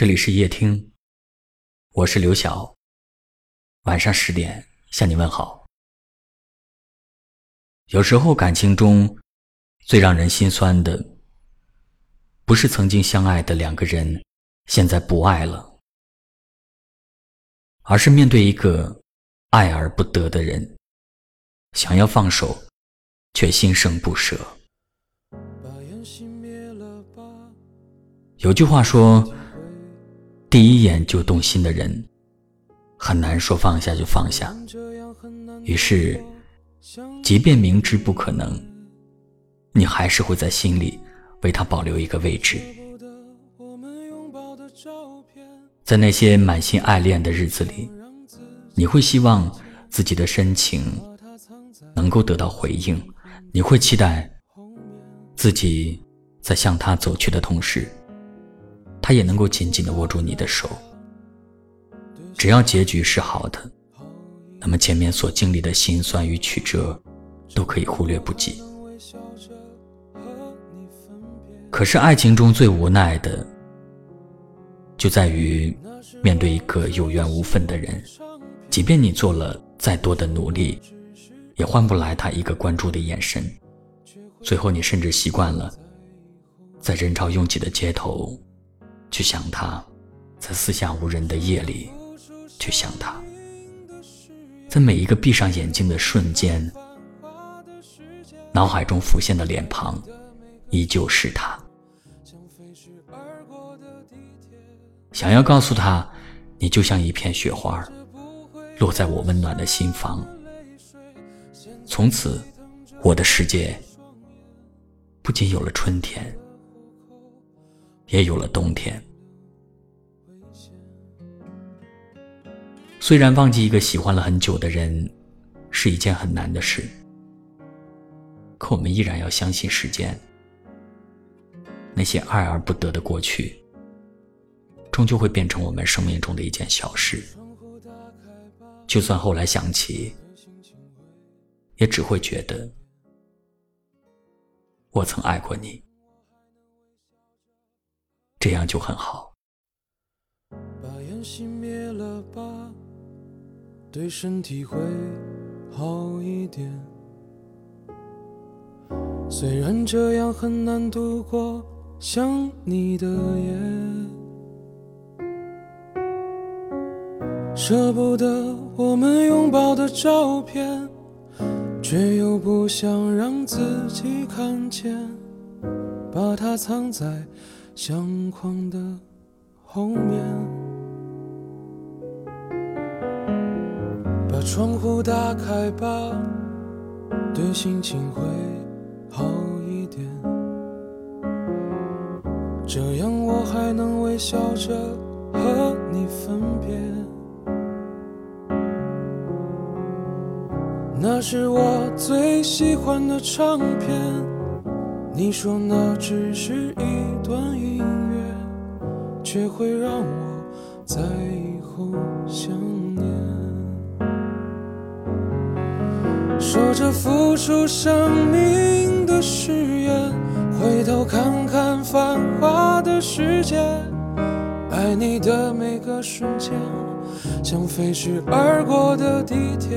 这里是夜听，我是刘晓。晚上十点向你问好。有时候感情中最让人心酸的，不是曾经相爱的两个人现在不爱了，而是面对一个爱而不得的人，想要放手，却心生不舍。有句话说。第一眼就动心的人，很难说放下就放下。于是，即便明知不可能，你还是会在心里为他保留一个位置。在那些满心爱恋的日子里，你会希望自己的深情能够得到回应，你会期待自己在向他走去的同时。他也能够紧紧地握住你的手。只要结局是好的，那么前面所经历的辛酸与曲折，都可以忽略不计。可是爱情中最无奈的，就在于面对一个有缘无分的人，即便你做了再多的努力，也换不来他一个关注的眼神。最后，你甚至习惯了在人潮拥挤的街头。去想他，在四下无人的夜里，去想他，在每一个闭上眼睛的瞬间，脑海中浮现的脸庞，依旧是他。想要告诉他，你就像一片雪花，落在我温暖的心房。从此，我的世界不仅有了春天。也有了冬天。虽然忘记一个喜欢了很久的人是一件很难的事，可我们依然要相信时间。那些爱而不得的过去，终究会变成我们生命中的一件小事。就算后来想起，也只会觉得我曾爱过你。这样就很好。把烟熄灭了吧，对身体会好一点。虽然这样很难度过想你的夜，舍不得我们拥抱的照片，却又不想让自己看见，把它藏在。相框的后面，把窗户打开吧，对心情会好一点。这样我还能微笑着和你分别。那是我最喜欢的唱片。你说那只是一段音乐，却会让我在以后想念。说着付出生命的誓言，回头看看繁华的世界，爱你的每个瞬间，像飞驰而过的地铁。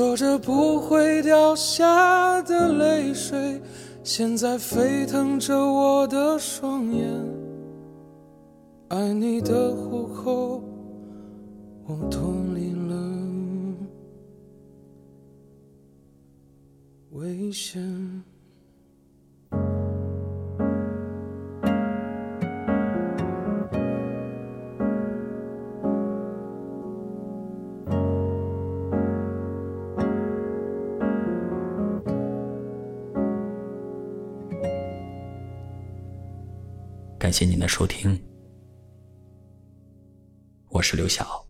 说着不会掉下的泪水，现在沸腾着我的双眼。爱你的虎口，我脱离了危险。感谢您的收听，我是刘晓。